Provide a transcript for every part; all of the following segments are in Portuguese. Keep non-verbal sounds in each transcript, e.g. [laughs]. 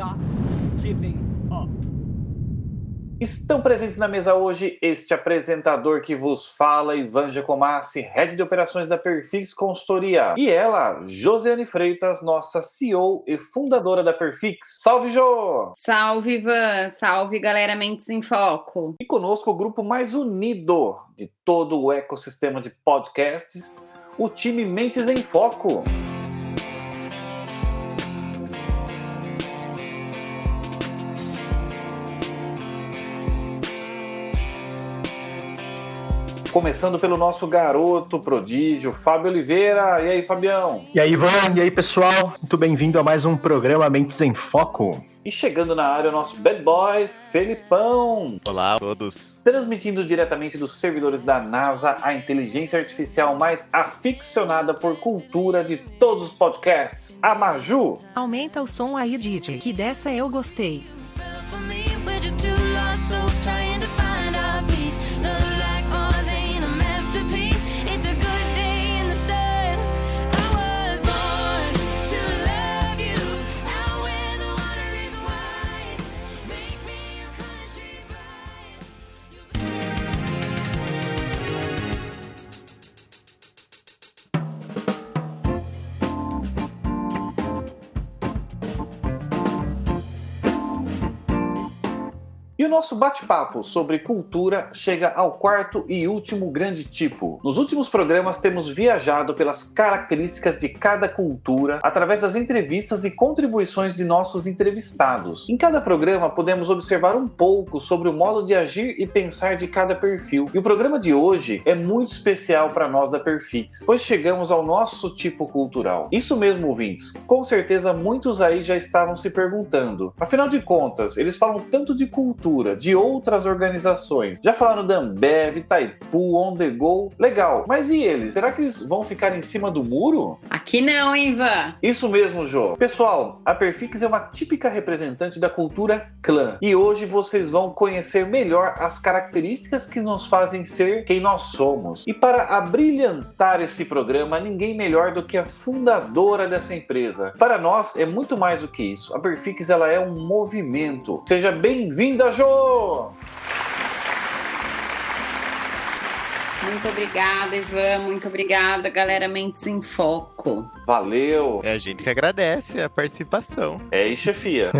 Stop giving up. Estão presentes na mesa hoje este apresentador que vos fala, Ivan Giacomassi, head de operações da Perfix Consultoria. E ela, Josiane Freitas, nossa CEO e fundadora da Perfix. Salve, Jô! Salve, Ivan! Salve, galera Mentes em Foco! E conosco o grupo mais unido de todo o ecossistema de podcasts, o time Mentes em Foco. Começando pelo nosso garoto prodígio, Fábio Oliveira. E aí, Fabião? E aí, Ivan? E aí, pessoal? Muito bem-vindo a mais um programa Mentes em Foco. E chegando na área, o nosso bad boy, Felipão. Olá a todos. Transmitindo diretamente dos servidores da NASA, a inteligência artificial mais aficionada por cultura de todos os podcasts, a Maju. Aumenta o som aí, Didi, que dessa eu gostei. We're just two lost souls trying E o nosso bate-papo sobre cultura chega ao quarto e último grande tipo. Nos últimos programas temos viajado pelas características de cada cultura através das entrevistas e contribuições de nossos entrevistados. Em cada programa podemos observar um pouco sobre o modo de agir e pensar de cada perfil. E o programa de hoje é muito especial para nós da Perfix, pois chegamos ao nosso tipo cultural. Isso mesmo, ouvintes. Com certeza muitos aí já estavam se perguntando. Afinal de contas, eles falam tanto de cultura, de outras organizações. Já falaram da Ambev, Itaipu, On The Go. Legal. Mas e eles? Será que eles vão ficar em cima do muro? Aqui não, hein, Ivan? Isso mesmo, Jô. Pessoal, a Perfix é uma típica representante da cultura clã. E hoje vocês vão conhecer melhor as características que nos fazem ser quem nós somos. E para abrilhantar esse programa, ninguém melhor do que a fundadora dessa empresa. Para nós é muito mais do que isso. A Perfix ela é um movimento. Seja bem-vinda, Jô! beijo! Muito obrigada, Ivan. Muito obrigada, galera Mentes em Foco. Valeu! É a gente que agradece a participação. É aí, chefia.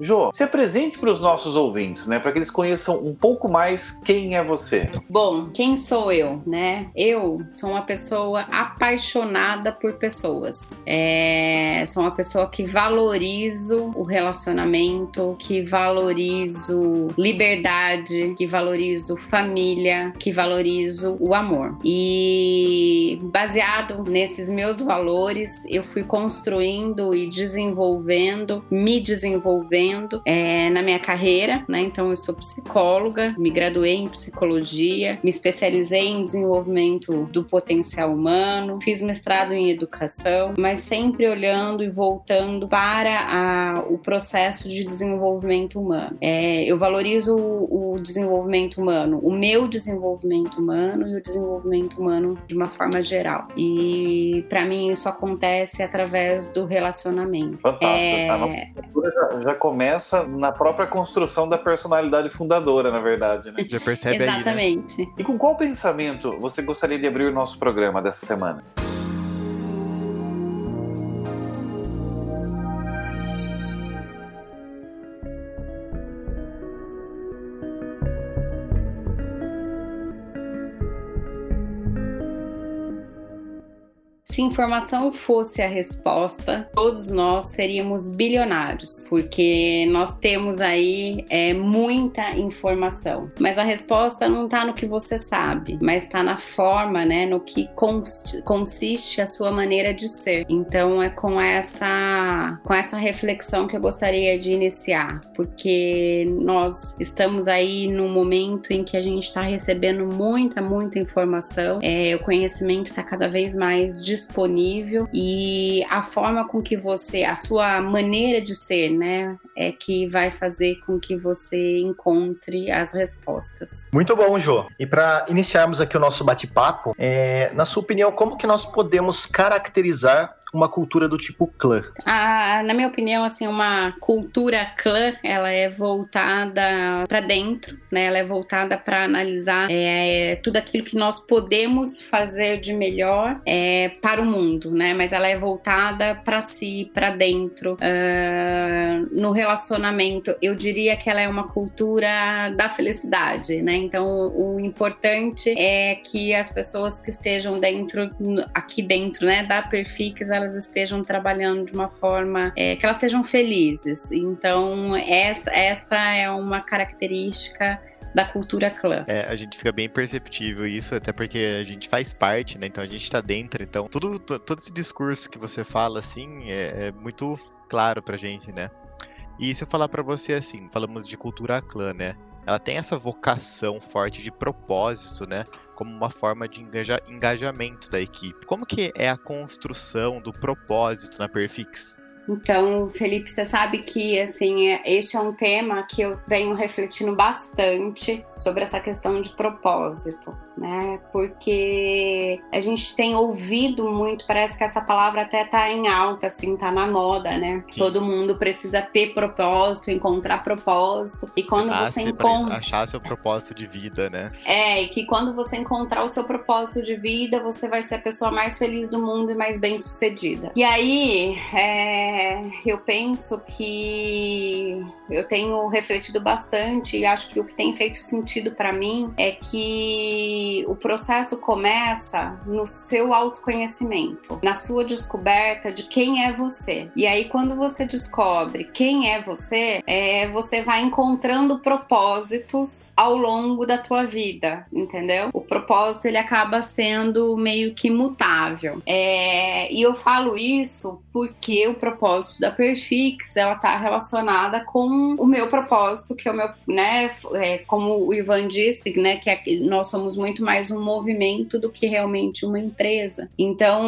Jô, se apresente para os nossos ouvintes, né? Para que eles conheçam um pouco mais quem é você. Bom, quem sou eu, né? Eu sou uma pessoa apaixonada por pessoas. É, sou uma pessoa que valorizo o relacionamento, que valorizo liberdade, que valorizo família, que valorizo o amor. E baseado nesses meus valores, eu fui construindo e desenvolvendo, me desenvolvendo é, na minha carreira, né? Então eu sou psicóloga, me graduei em psicologia, me especializei em desenvolvimento do potencial humano, fiz mestrado em educação, mas sempre olhando e voltando para a- o processo de desenvolvimento humano. É, eu valorizo o, o desenvolvimento humano, o meu desenvolvimento humano e o desenvolvimento humano de uma forma geral. E para mim isso acontece através do relacionamento. Fantástico. É, A nossa cultura já, já começa na própria construção da personalidade fundadora, na verdade, né? [laughs] Já percebe aí, né? Exatamente. E com qual pensamento você gostaria de abrir o nosso programa dessa semana? Se informação fosse a resposta, todos nós seríamos bilionários, porque nós temos aí é, muita informação. Mas a resposta não está no que você sabe, mas está na forma, né, no que consiste a sua maneira de ser. Então é com essa com essa reflexão que eu gostaria de iniciar, porque nós estamos aí num momento em que a gente está recebendo muita, muita informação. É, o conhecimento está cada vez mais disponível e a forma com que você, a sua maneira de ser, né, é que vai fazer com que você encontre as respostas. Muito bom, Jô. E para iniciarmos aqui o nosso bate-papo, é, na sua opinião, como que nós podemos caracterizar uma cultura do tipo clã? Ah, na minha opinião, assim, uma cultura clã, ela é voltada para dentro, né? Ela é voltada para analisar é, tudo aquilo que nós podemos fazer de melhor é, para o mundo, né? Mas ela é voltada para si, para dentro. Ah, no relacionamento, eu diria que ela é uma cultura da felicidade, né? Então, o importante é que as pessoas que estejam dentro, aqui dentro, né, da Perfix, elas estejam trabalhando de uma forma é, que elas sejam felizes. Então, essa, essa é uma característica da cultura clã. É, a gente fica bem perceptível isso, até porque a gente faz parte, né? Então a gente tá dentro. Então, tudo, to- todo esse discurso que você fala, assim, é, é muito claro pra gente, né? E se eu falar pra você assim, falamos de cultura clã, né? Ela tem essa vocação forte de propósito, né? Como uma forma de engaja- engajamento da equipe. Como que é a construção do propósito na Perfix? Então, Felipe, você sabe que assim, é- este é um tema que eu venho refletindo bastante sobre essa questão de propósito, né? Porque a gente tem ouvido muito, parece que essa palavra até tá em alta, assim, tá na moda, né? Sim. Todo mundo precisa ter propósito, encontrar propósito. E quando você, pra encontra. achar seu propósito de vida, né? É, e que quando você encontrar o seu propósito de vida, você vai ser a pessoa mais feliz do mundo e mais bem sucedida. E aí, é, eu penso que eu tenho refletido bastante e acho que o que tem feito sentido pra mim é que o processo começa no seu autoconhecimento, na sua descoberta de quem é você. E aí, quando você descobre quem é você, é, você vai encontrando propósitos ao longo da tua vida, entendeu? O propósito ele acaba sendo meio que mutável. É, e eu falo isso porque o propósito da Perfix ela tá relacionada com o meu propósito, que é o meu, né? é, como o Ivan disse, né? Que é- nós somos muito mais um movimento do que realmente uma empresa. Então,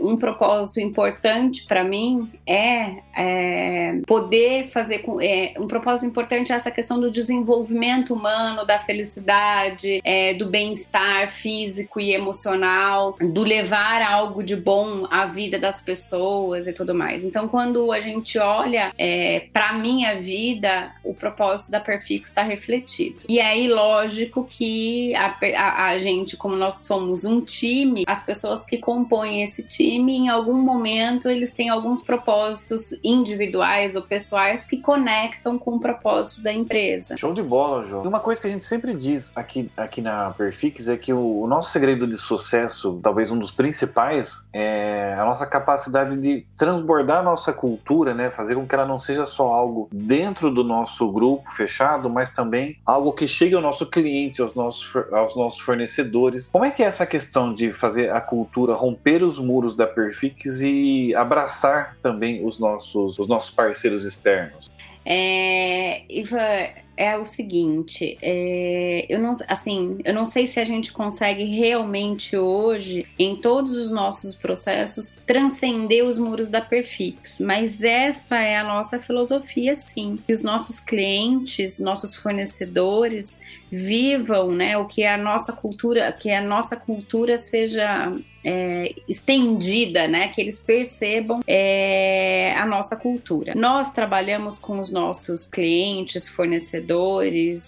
um propósito importante para mim é, é, poder fazer com é, um propósito importante é essa questão do desenvolvimento humano, da felicidade, é, do bem-estar físico e emocional, do levar algo de bom à vida das pessoas e tudo mais. Então, quando a gente olha é, para minha vida, o propósito da Perfix está refletido. E aí, lógico que a, a- a gente, como nós somos um time, as pessoas que compõem esse time, em algum momento, eles têm alguns propósitos individuais ou pessoais que conectam com o propósito da empresa. Show de bola, João. E uma coisa que a gente sempre diz aqui, aqui na Perfix é que o, o nosso segredo de sucesso, talvez um dos principais, é a nossa capacidade de transbordar a nossa cultura, né? Fazer com que ela não seja só algo dentro do nosso grupo fechado, mas também algo que chegue ao nosso cliente, aos nossos, aos nossos fornecedores. Como é que é essa questão de fazer a cultura romper os muros da Perfix e abraçar também os nossos, os nossos parceiros externos? É, Ivan, é o seguinte, é, eu não, assim, eu não sei se a gente consegue realmente hoje, em todos os nossos processos, transcender os muros da Perfix, mas essa é a nossa filosofia, sim. Que os nossos clientes, nossos fornecedores vivam, né, o que a nossa cultura, que a nossa cultura seja é, estendida, né? Que eles percebam é, a nossa cultura. Nós trabalhamos com os nossos clientes, fornecedores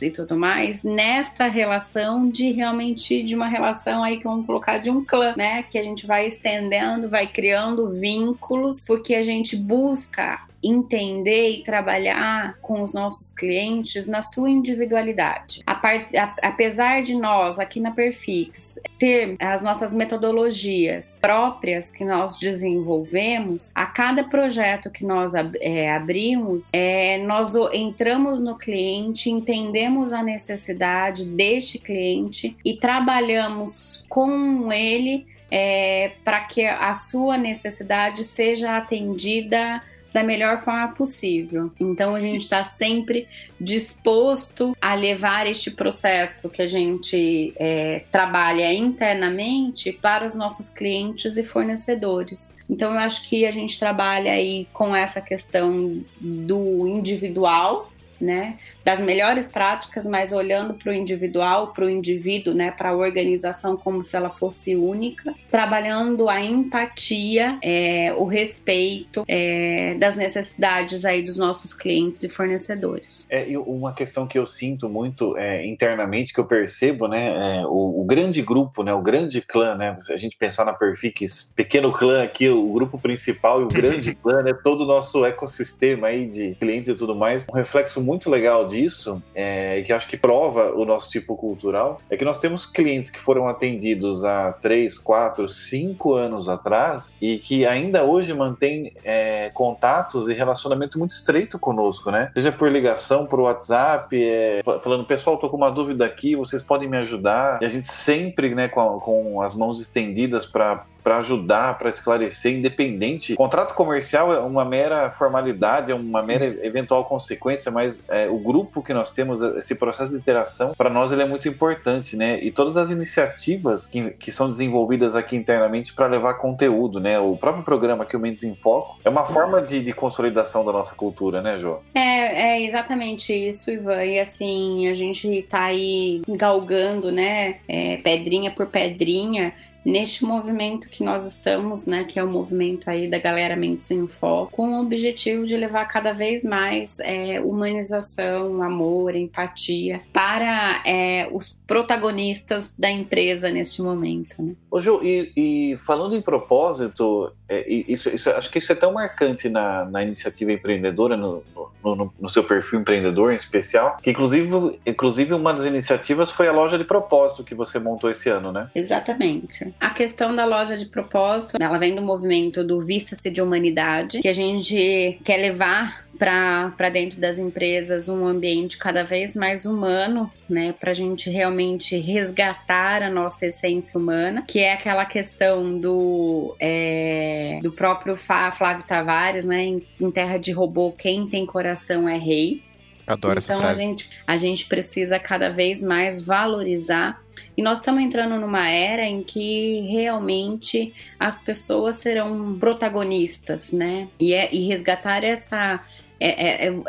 e tudo mais nesta relação de realmente de uma relação aí que vamos colocar de um clã, né? Que a gente vai estendendo, vai criando vínculos, porque a gente busca entender e trabalhar com os nossos clientes na sua individualidade. A part, a, apesar de nós aqui na Perfix ter as nossas metodologias próprias que nós desenvolvemos, a cada projeto que nós é, abrimos, é, nós entramos no cliente, entendemos a necessidade deste cliente e trabalhamos com ele é, para que a sua necessidade seja atendida da melhor forma possível. Então a gente está sempre disposto a levar este processo que a gente é, trabalha internamente para os nossos clientes e fornecedores. Então eu acho que a gente trabalha aí com essa questão do individual né, das melhores práticas, mas olhando para o individual, para o indivíduo, né, para a organização como se ela fosse única, trabalhando a empatia, é, o respeito é, das necessidades aí dos nossos clientes e fornecedores. É, uma questão que eu sinto muito é, internamente, que eu percebo, né, é, o, o, grande grupo, né, o grande clã, né, se a gente pensar na Perfix, pequeno clã aqui, o grupo principal e o grande [laughs] clã, né, todo o nosso ecossistema aí de clientes e tudo mais, um reflexo muito legal disso, é, que acho que prova o nosso tipo cultural, é que nós temos clientes que foram atendidos há 3, 4, 5 anos atrás e que ainda hoje mantêm é, contatos e relacionamento muito estreito conosco, né? Seja por ligação, por WhatsApp, é, falando, pessoal, tô com uma dúvida aqui, vocês podem me ajudar. E a gente sempre, né, com, com as mãos estendidas para para ajudar, para esclarecer, independente. O contrato comercial é uma mera formalidade, é uma mera eventual consequência, mas é, o grupo que nós temos, esse processo de interação, para nós ele é muito importante, né? E todas as iniciativas que, que são desenvolvidas aqui internamente para levar conteúdo, né? O próprio programa que o Mendes em Foco é uma forma de, de consolidação da nossa cultura, né, Jô? É, é exatamente isso, Ivan. E assim, a gente está aí galgando, né? É, pedrinha por pedrinha neste movimento que nós estamos, né, que é o movimento aí da galera Mentes em Foco, com o objetivo de levar cada vez mais é, humanização, amor, empatia para é, os protagonistas da empresa neste momento. Né? Ô Ju, e, e falando em propósito, é, isso, isso, acho que isso é tão marcante na, na iniciativa empreendedora, no, no, no, seu perfil empreendedor em especial, que inclusive, inclusive uma das iniciativas foi a loja de propósito que você montou esse ano, né? Exatamente. A questão da loja de propósito, ela vem do movimento do Vista-se de Humanidade, que a gente quer levar para dentro das empresas um ambiente cada vez mais humano, né, para a gente realmente resgatar a nossa essência humana, que é aquela questão do, é, do próprio Flávio Tavares, né, em, em Terra de Robô, quem tem coração é rei. Adoro então, essa frase. A gente, a gente precisa cada vez mais valorizar e nós estamos entrando numa era em que realmente as pessoas serão protagonistas, né? E, é, e resgatar essa é, é, é,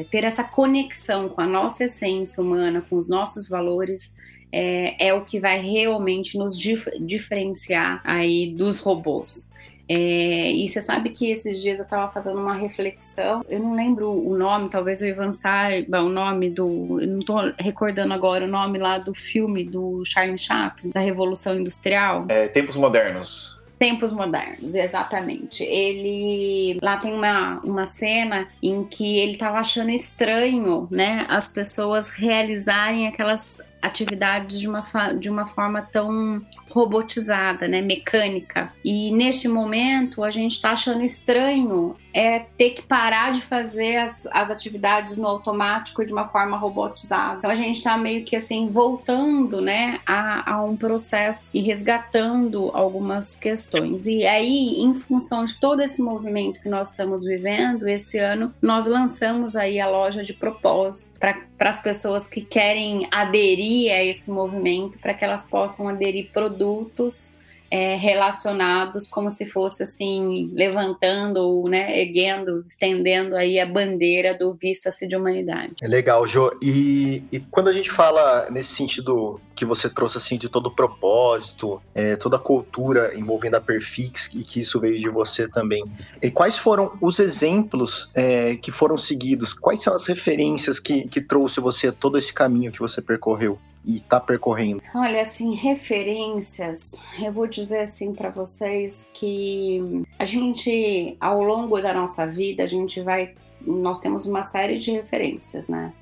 é, ter essa conexão com a nossa essência humana, com os nossos valores, é, é o que vai realmente nos dif diferenciar aí dos robôs. É, e você sabe que esses dias eu estava fazendo uma reflexão, eu não lembro o nome, talvez o Ivan saiba o nome do. Eu não estou recordando agora o nome lá do filme do Charlie Chaplin, da Revolução Industrial. É, Tempos Modernos. Tempos modernos, exatamente. Ele lá tem uma, uma cena em que ele estava achando estranho, né, as pessoas realizarem aquelas atividades de uma, de uma forma tão robotizada, né, mecânica. E neste momento a gente está achando estranho é ter que parar de fazer as, as atividades no automático de uma forma robotizada. Então a gente está meio que assim voltando, né, a, a um processo e resgatando algumas questões. E aí, em função de todo esse movimento que nós estamos vivendo, esse ano nós lançamos aí a loja de propósito para as pessoas que querem aderir a esse movimento, para que elas possam aderir produtos é, relacionados como se fosse assim levantando né, erguendo, estendendo aí a bandeira do vista-se de humanidade. É legal, Jo. E, e, quando a gente fala nesse sentido que você trouxe assim de todo o propósito, é, toda a cultura envolvendo a Perfix e que isso veio de você também, e quais foram os exemplos é, que foram seguidos? Quais são as referências que, que trouxe você todo esse caminho que você percorreu? E tá percorrendo? Olha, assim, referências, eu vou dizer assim para vocês que a gente, ao longo da nossa vida, a gente vai, nós temos uma série de referências, né?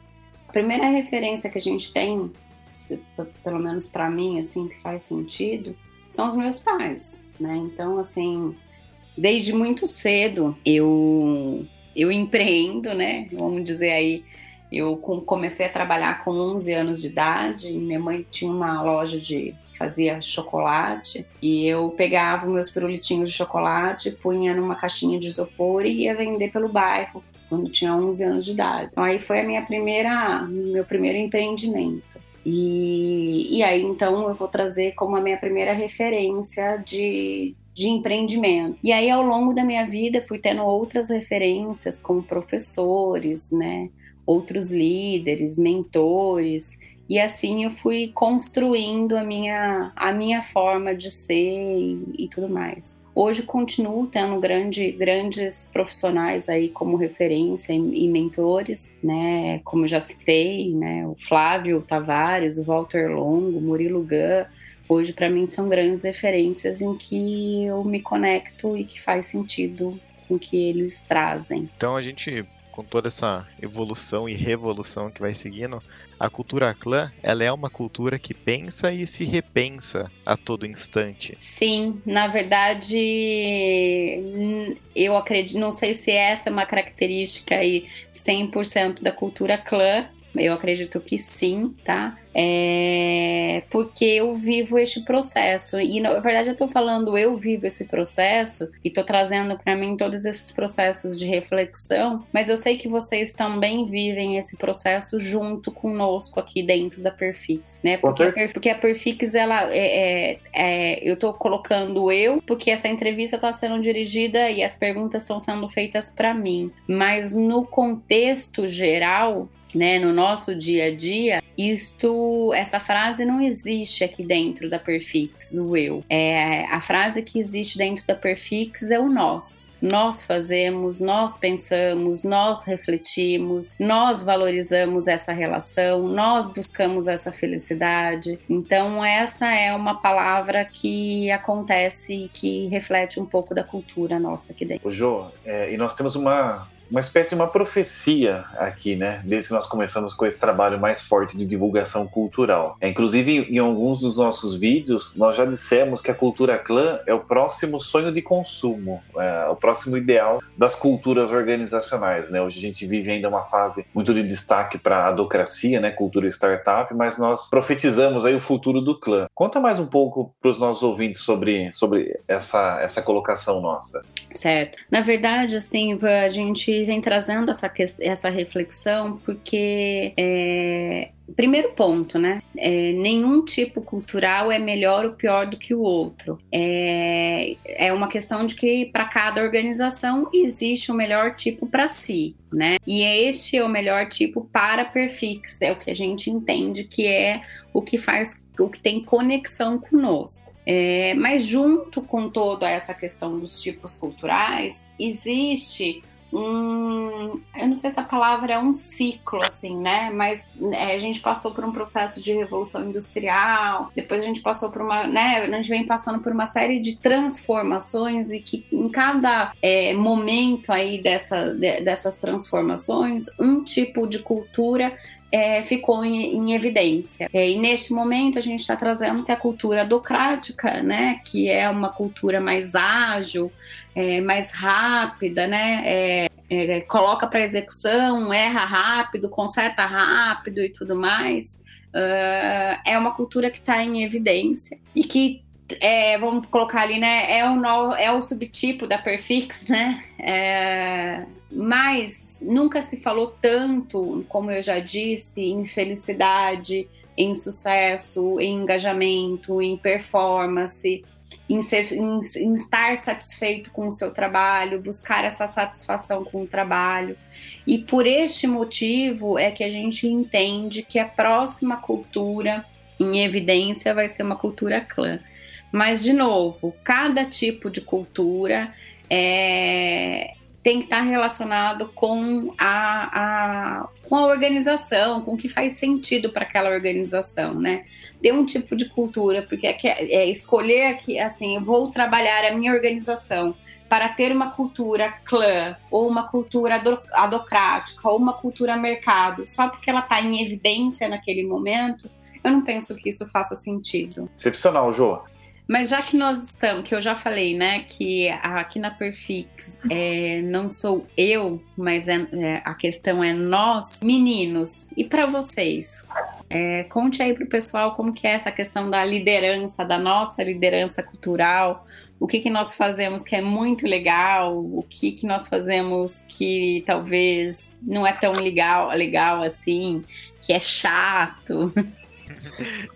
A primeira referência que a gente tem, pelo menos para mim, assim, que faz sentido, são os meus pais, né? Então, assim, desde muito cedo eu eu empreendo, né? Vamos dizer aí, eu com- comecei a trabalhar com 11 anos de idade. Minha mãe tinha uma loja de fazia chocolate e eu pegava meus pirulitinhos de chocolate, punha numa caixinha de isopor e ia vender pelo bairro quando tinha 11 anos de idade. Então aí foi a minha primeira, meu primeiro empreendimento. E, e aí então eu vou trazer como a minha primeira referência de, de empreendimento. E aí ao longo da minha vida fui tendo outras referências como professores, né? Outros líderes, mentores. E assim eu fui construindo a minha, a minha forma de ser e, e tudo mais. Hoje continuo tendo grande, grandes profissionais aí como referência e, e mentores, né? Como já citei, né? O Flávio Tavares, o Walter Longo, o Murilo Gun. Hoje para mim são grandes referências em que eu me conecto e que faz sentido com que eles trazem. Então a gente, com toda essa evolução e revolução que vai seguindo, a cultura clã, ela é uma cultura que pensa e se repensa a todo instante. Sim, na verdade, eu acredito, não sei se essa é uma característica aí 100% da cultura clã, eu acredito que sim, tá? É porque eu vivo este processo e na verdade eu tô falando eu vivo esse processo e tô trazendo para mim todos esses processos de reflexão, mas eu sei que vocês também vivem esse processo junto conosco aqui dentro da Perfix, né? Porque a, certeza. Per- porque a Perfix ela é, é- é- eu tô colocando eu porque essa entrevista está sendo dirigida e as perguntas estão sendo feitas para mim, mas no contexto geral né, no nosso dia a dia, isto, essa frase não existe aqui dentro da Perfix, o eu. É, a frase que existe dentro da Perfix é o nós. Nós fazemos, nós pensamos, nós refletimos, nós valorizamos essa relação, nós buscamos essa felicidade. Então, essa é uma palavra que acontece e que reflete um pouco da cultura nossa aqui dentro. O Jô, é, e nós temos uma, uma espécie de uma profecia aqui, né? Desde que nós começamos com esse trabalho mais forte de divulgação cultural. É, inclusive, em alguns dos nossos vídeos, nós já dissemos que a cultura clã é o próximo sonho de consumo, é, o próximo ideal das culturas organizacionais, né? Hoje a gente vive ainda uma fase muito de destaque para a adocracia, né? Cultura startup, mas nós profetizamos aí o futuro do clã. Conta mais um pouco para os nossos ouvintes sobre, sobre essa, essa colocação nossa. Certo. Na verdade, assim, a gente vem trazendo essa, essa reflexão porque, é, primeiro ponto, né? É, nenhum tipo cultural é melhor ou pior do que o outro. É, é uma questão de que para cada organização existe o melhor tipo para si, né? E este é o melhor tipo para Perfix, é o que a gente entende que é o que faz, o que tem conexão conosco. É, mas junto com toda essa questão dos tipos culturais, existe um, eu não sei se a palavra é um ciclo, assim, né? Mas é, a gente passou por um processo de revolução industrial, depois a gente passou por uma, né? A gente vem passando por uma série de transformações e que em cada é, momento aí dessa, de- dessas transformações, um tipo de cultura é, ficou em, em evidência. É, e neste momento a gente está trazendo que a cultura docrática, né, que é uma cultura mais ágil, é, mais rápida, né, é, é, coloca para execução, erra rápido, conserta rápido e tudo mais. Ah, é uma cultura que está em evidência e que é, vamos colocar ali, né? É o, no- é o subtipo da Perfix, né? É, mas nunca se falou tanto, como eu já disse, em felicidade, em sucesso, em engajamento, em performance, em, ser- em- em estar satisfeito com o seu trabalho, buscar essa satisfação com o trabalho. E por este motivo é que a gente entende que a próxima cultura em evidência vai ser uma cultura clã. Mas, de novo, cada tipo de cultura é, tem que estar relacionado com a, a, com a organização, com o que faz sentido para aquela organização, né? Dê um tipo de cultura, porque é, é escolher que, assim, eu vou trabalhar a minha organização para ter uma cultura clã, ou uma cultura ado- adocrática, ou uma cultura mercado, só porque ela está em evidência naquele momento, eu não penso que isso faça sentido. Excepcional, Jô. Mas já que nós estamos, que eu já falei, né, que aqui na Perfix é, não sou eu, mas é, é, a questão é nós, meninos, e para vocês? É, conte aí pro pessoal como que é essa questão da liderança, da nossa liderança cultural, o que que nós fazemos que é muito legal, o que que nós fazemos que talvez não é tão legal, legal assim, que é chato. [laughs]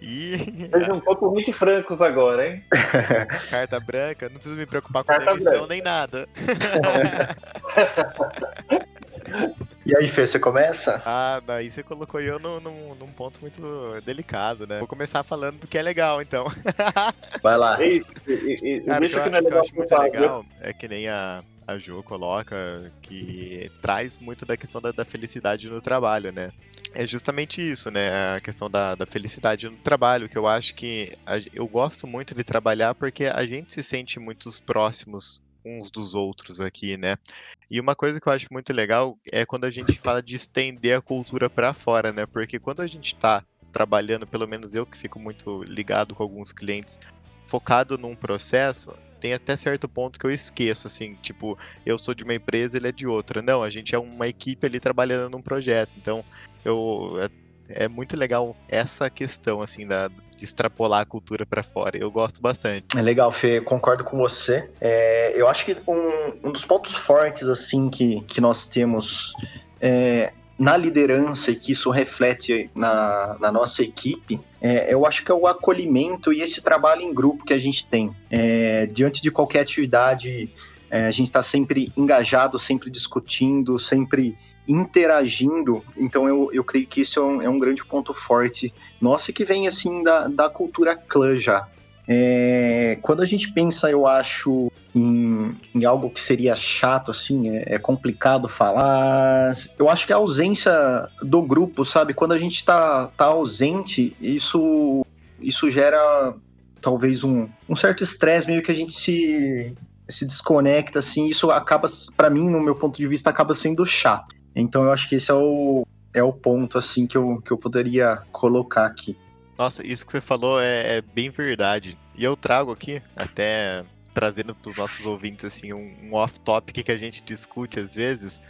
E Sejam totalmente francos agora, hein? [laughs] carta branca, não preciso me preocupar com Carta demissão branca. nem nada. [laughs] E aí, Fê, você começa? Ah, daí você colocou eu num, num, num ponto muito delicado, né? Vou começar falando do que é legal, então. Vai lá. [laughs] E, e, e, e Cara, o que, que não é o que eu acho muito legal é que nem a, a Jo coloca, que traz muito da questão da, da felicidade no trabalho, né? É justamente isso, né? A questão da, da felicidade no trabalho, que eu acho que a- eu gosto muito de trabalhar porque a gente se sente muito próximos uns dos outros aqui, né? E uma coisa que eu acho muito legal é quando a gente fala de estender a cultura para fora, né? Porque quando a gente tá trabalhando, pelo menos eu que fico muito ligado com alguns clientes, focado num processo, tem até certo ponto que eu esqueço, assim, tipo, eu sou de uma empresa, ele é de outra. Não, a gente é uma equipe ali trabalhando num projeto. Então, eu é, é muito legal essa questão, assim, da, de extrapolar a cultura para fora. Eu gosto bastante. É legal, Fê, concordo com você. É, eu acho que um, um dos pontos fortes, assim, que, que nós temos é, na liderança e que isso reflete na, na nossa equipe, é, eu acho que é o acolhimento e esse trabalho em grupo que a gente tem. É, diante de qualquer atividade, é, a gente está sempre engajado, sempre discutindo, sempre interagindo. Então eu, eu creio que isso é um, é um grande ponto forte nosso e que vem assim da, da cultura clã já. É, quando a gente pensa, eu acho, em, em algo que seria chato, assim, é, é complicado falar. Eu acho que a ausência do grupo, sabe? Quando a gente tá, tá ausente, isso, isso gera talvez um, um certo estresse, meio que a gente se, se desconecta, assim. Isso acaba, pra mim, no meu ponto de vista, acaba sendo chato. Então eu acho que esse é o, é o ponto, assim, que eu, que eu poderia colocar aqui. Nossa, isso que você falou é, é bem verdade. E eu trago aqui, até trazendo para os nossos ouvintes assim um, um off-topic que a gente discute às vezes,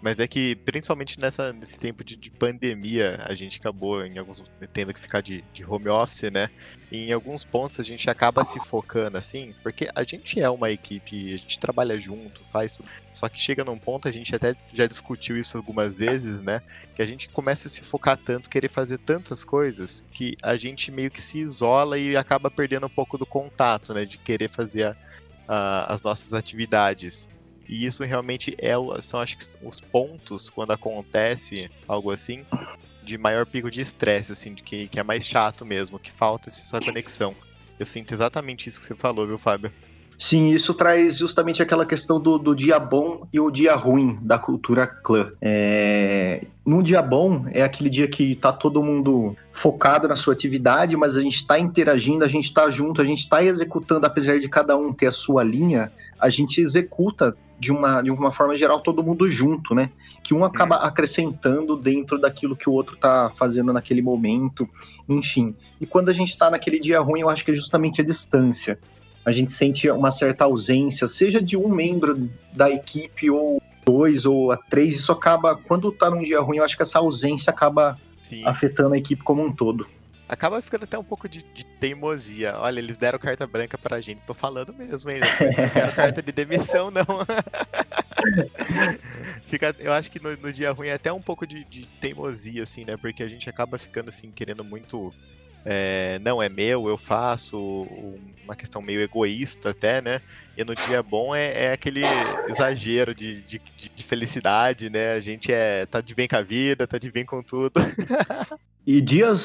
mas é que principalmente nessa, nesse tempo de, de pandemia a gente acabou em alguns tendo que ficar de, de home office, né? E em alguns pontos a gente acaba se focando assim, porque a gente é uma equipe, a gente trabalha junto, faz tudo. Só que chega num ponto, a gente até já discutiu isso algumas vezes, né? Que a gente começa a se focar tanto, querer fazer tantas coisas, que a gente meio que se isola e acaba perdendo um pouco do contato, né? De querer fazer a- a- as nossas atividades. E isso realmente é o- são acho que os pontos quando acontece algo assim de maior pico de estresse, assim, de que, que é mais chato mesmo, que falta essa conexão. Eu sinto exatamente isso que você falou, viu, Fábio? Sim, isso traz justamente aquela questão do, do dia bom e o dia ruim da cultura clã. É... Num dia bom é aquele dia que tá todo mundo focado na sua atividade, mas a gente está interagindo, a gente está junto, a gente está executando, apesar de cada um ter a sua linha, a gente executa de uma, de uma forma geral todo mundo junto, né? Que um acaba acrescentando dentro daquilo que o outro tá fazendo naquele momento, enfim. E quando a gente está naquele dia ruim, eu acho que é justamente a distância a gente sente uma certa ausência, seja de um membro da equipe ou dois ou a três, isso acaba, quando tá num dia ruim, eu acho que essa ausência acaba Sim. afetando a equipe como um todo. Acaba ficando até um pouco de, de teimosia. Olha, eles deram carta branca pra gente. Tô falando mesmo, hein? Não quero [laughs] carta de demissão, não. [laughs] Fica, eu acho que no, no dia ruim é até um pouco de, de teimosia, assim, né? Porque a gente acaba ficando, assim, querendo muito. É, não, é meu, eu faço. Uma questão meio egoísta até, né? E no dia bom é, é aquele exagero de, de, de- de felicidade, né? A gente é, tá de bem com a vida, tá de bem com tudo. [laughs] E dias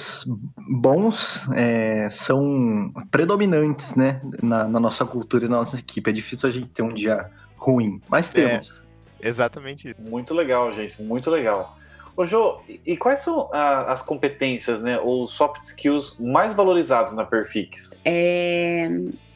bons é, são predominantes, né, na, na nossa cultura e na nossa equipe. É difícil a gente ter um dia ruim, mas É. temos. Exatamente isso. Muito legal, gente, muito legal. Ô Jô, e- quais são ah, as competências, né, ou soft skills mais valorizados na Perfix? É,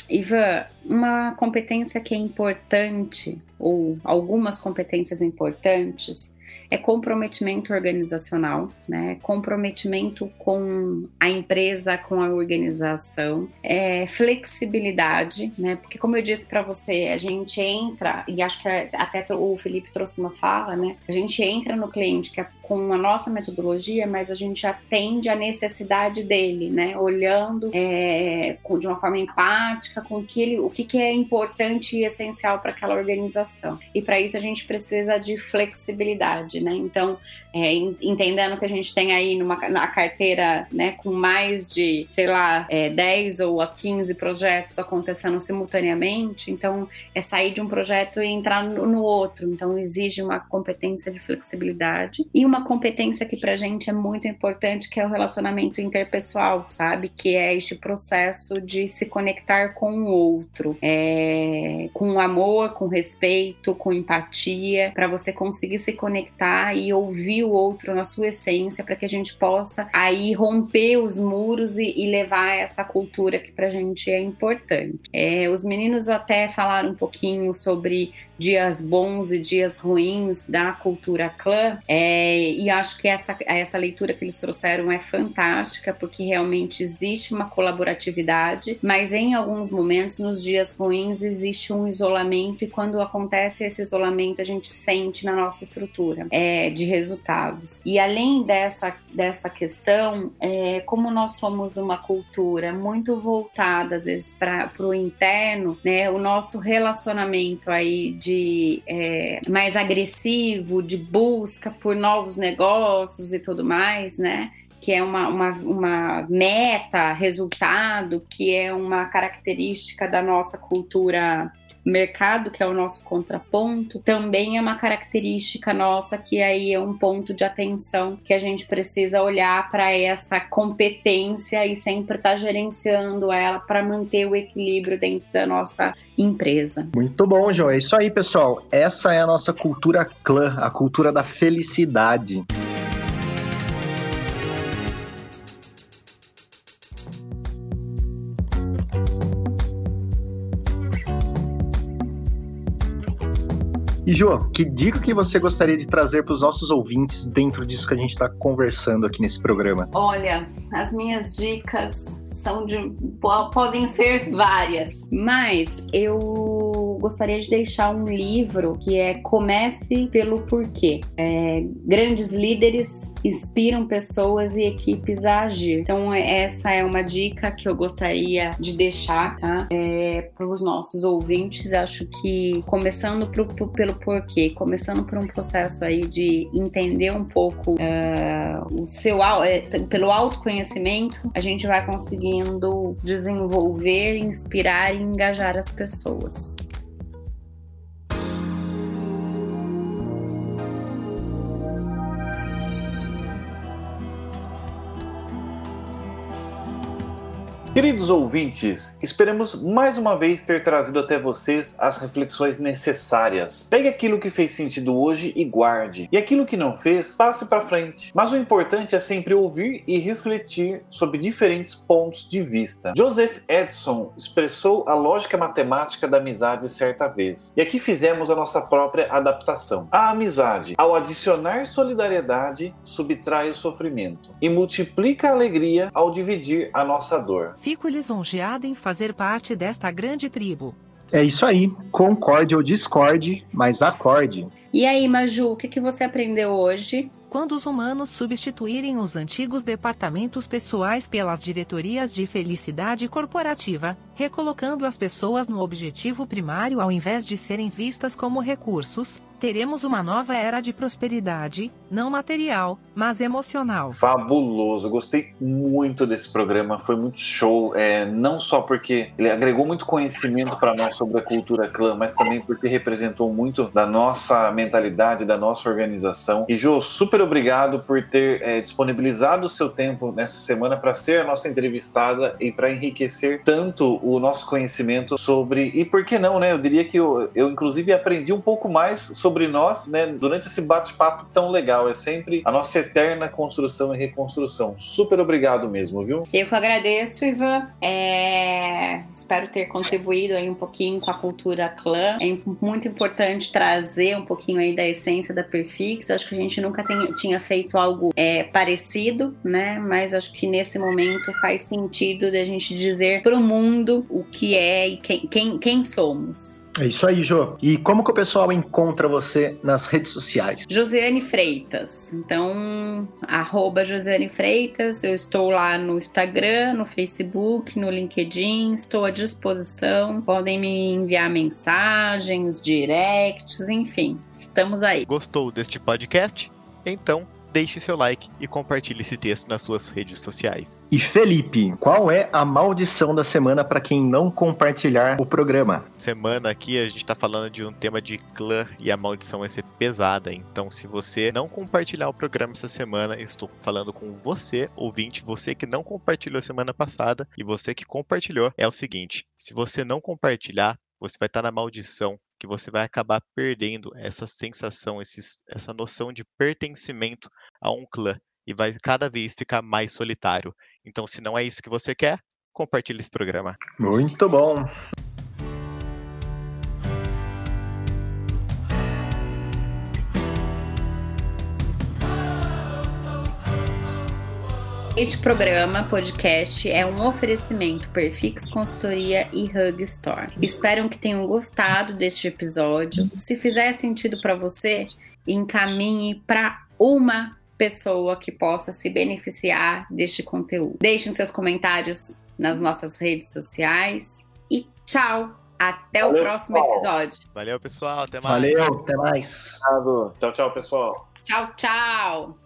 Ivan, uma competência que é importante, ou algumas competências importantes, é comprometimento organizacional, né? Comprometimento com a empresa, com a organização, é flexibilidade, né? Porque como eu disse para você, a gente entra e acho que até o Felipe trouxe uma fala, né? A gente entra no cliente que é com a nossa metodologia, mas a gente atende a necessidade dele, né? Olhando é, de uma forma empática com que ele, o que, que é importante e essencial para aquela organização. E para isso a gente precisa de flexibilidade, né? Então, é, en- entendendo que a gente tem aí numa na carteira, né, com mais de, sei lá, é, 10 ou a 15 projetos acontecendo simultaneamente, então é sair de um projeto e entrar no, no outro. Então, exige uma competência de flexibilidade e uma competência que pra gente é muito importante, que é o relacionamento interpessoal, sabe? Que é este processo de se conectar com o outro, é, com amor, com respeito, com empatia, para você conseguir se conectar e ouvir o outro na sua essência, para que a gente possa aí romper os muros e, e levar essa cultura que pra gente é importante. É, os meninos até falaram um pouquinho sobre dias bons e dias ruins da cultura clã, é, e acho que essa, essa leitura que eles trouxeram é fantástica, porque realmente existe uma colaboratividade, mas em alguns momentos, nos dias ruins, existe um isolamento, e quando acontece esse isolamento, a gente sente na nossa estrutura é, de resultados. E além dessa, dessa questão, é, como nós somos uma cultura muito voltada, às vezes, para o interno, né, o nosso relacionamento aí de é, mais agressivo, de busca por novos negócios e tudo mais, né? Que é uma, uma, uma meta, resultado, que é uma característica da nossa cultura mercado, que é o nosso contraponto, também é uma característica nossa que aí é um ponto de atenção que a gente precisa olhar para essa competência e sempre estar gerenciando ela para manter o equilíbrio dentro da nossa empresa. Muito bom, João. É isso aí, pessoal. Essa é a nossa cultura clã, a cultura da felicidade. Jô, que dica que você gostaria de trazer para os nossos ouvintes dentro disso que a gente está conversando aqui nesse programa? Olha, as minhas dicas são de po- podem ser várias, mas eu gostaria de deixar um livro que é Comece pelo Porquê. É, grandes líderes inspiram pessoas e equipes a agir. Então essa é uma dica que eu gostaria de deixar, tá? É, para os nossos ouvintes. Acho que começando pro- pro- pelo porquê, começando por um processo aí de entender um pouco ah, o seu é, pelo autoconhecimento, a gente vai conseguindo desenvolver, inspirar e engajar as pessoas. Queridos ouvintes, esperamos mais uma vez ter trazido até vocês as reflexões necessárias. Pegue aquilo que fez sentido hoje e guarde, e aquilo que não fez, passe para frente. Mas o importante é sempre ouvir e refletir sobre diferentes pontos de vista. Joseph Edison expressou a lógica matemática da amizade certa vez, e aqui fizemos a nossa própria adaptação. A amizade, ao adicionar solidariedade, subtrai o sofrimento e multiplica a alegria ao dividir a nossa dor. Fico lisonjeada em fazer parte desta grande tribo. É isso aí. Concorde ou discorde, mas acorde. E aí, Maju, o que, que você aprendeu hoje? Quando os humanos substituírem os antigos departamentos pessoais pelas diretorias de felicidade corporativa, recolocando as pessoas no objetivo primário ao invés de serem vistas como recursos, teremos uma nova era de prosperidade, não material, mas emocional. Fabuloso, gostei muito desse programa, foi muito show. É, não só porque ele agregou muito conhecimento para nós sobre a cultura clã, mas também porque representou muito da nossa mentalidade, da nossa organização. E Jô, super obrigado por ter é, disponibilizado o seu tempo nessa semana para ser a nossa entrevistada e para enriquecer tanto o nosso conhecimento sobre. E por que não, né? Eu diria que eu, eu inclusive, aprendi um pouco mais sobre nós, né, durante esse bate-papo tão legal. É sempre a nossa eterna construção e reconstrução. Super obrigado mesmo, viu? Eu que agradeço, Ivan. É, Espero ter contribuído aí um pouquinho com a cultura clã. É muito importante trazer um pouquinho aí da essência da Perfix. Acho que a gente nunca tem- tinha feito algo é, parecido, né? Mas acho que nesse momento faz sentido de a gente dizer para o mundo o que é e quem, quem, quem somos. É isso aí, Jô. E como que o pessoal encontra você nas redes sociais? Josiane Freitas. Então, arroba Josiane Freitas. Eu estou lá no Instagram, no Facebook, no LinkedIn. Estou à disposição. Podem me enviar mensagens, directs, enfim. Estamos aí. Gostou deste podcast? Então deixe seu like e compartilhe esse texto nas suas redes sociais. E Felipe, qual é a maldição da semana para quem não compartilhar o programa? Semana aqui a gente tá falando de um tema de clã e a maldição vai ser pesada. Então, se você não compartilhar o programa essa semana, estou falando com você, ouvinte, você que não compartilhou semana passada e você que compartilhou, é o seguinte: se você não compartilhar, você vai estar na maldição que você vai acabar perdendo essa sensação, esses, essa noção de pertencimento a um clã e vai cada vez ficar mais solitário. Então, se não é isso que você quer, compartilhe esse programa. Muito bom. Este programa, podcast, é um oferecimento Perfix Consultoria e Hug Store. Espero que tenham gostado deste episódio. Se fizer sentido para você, encaminhe para uma pessoa que possa se beneficiar deste conteúdo. Deixem seus comentários nas nossas redes sociais e tchau! Até o Valeu, próximo pessoal. episódio. Valeu, pessoal. Até mais. Valeu, até mais. Tchau, tchau, pessoal. Tchau, tchau!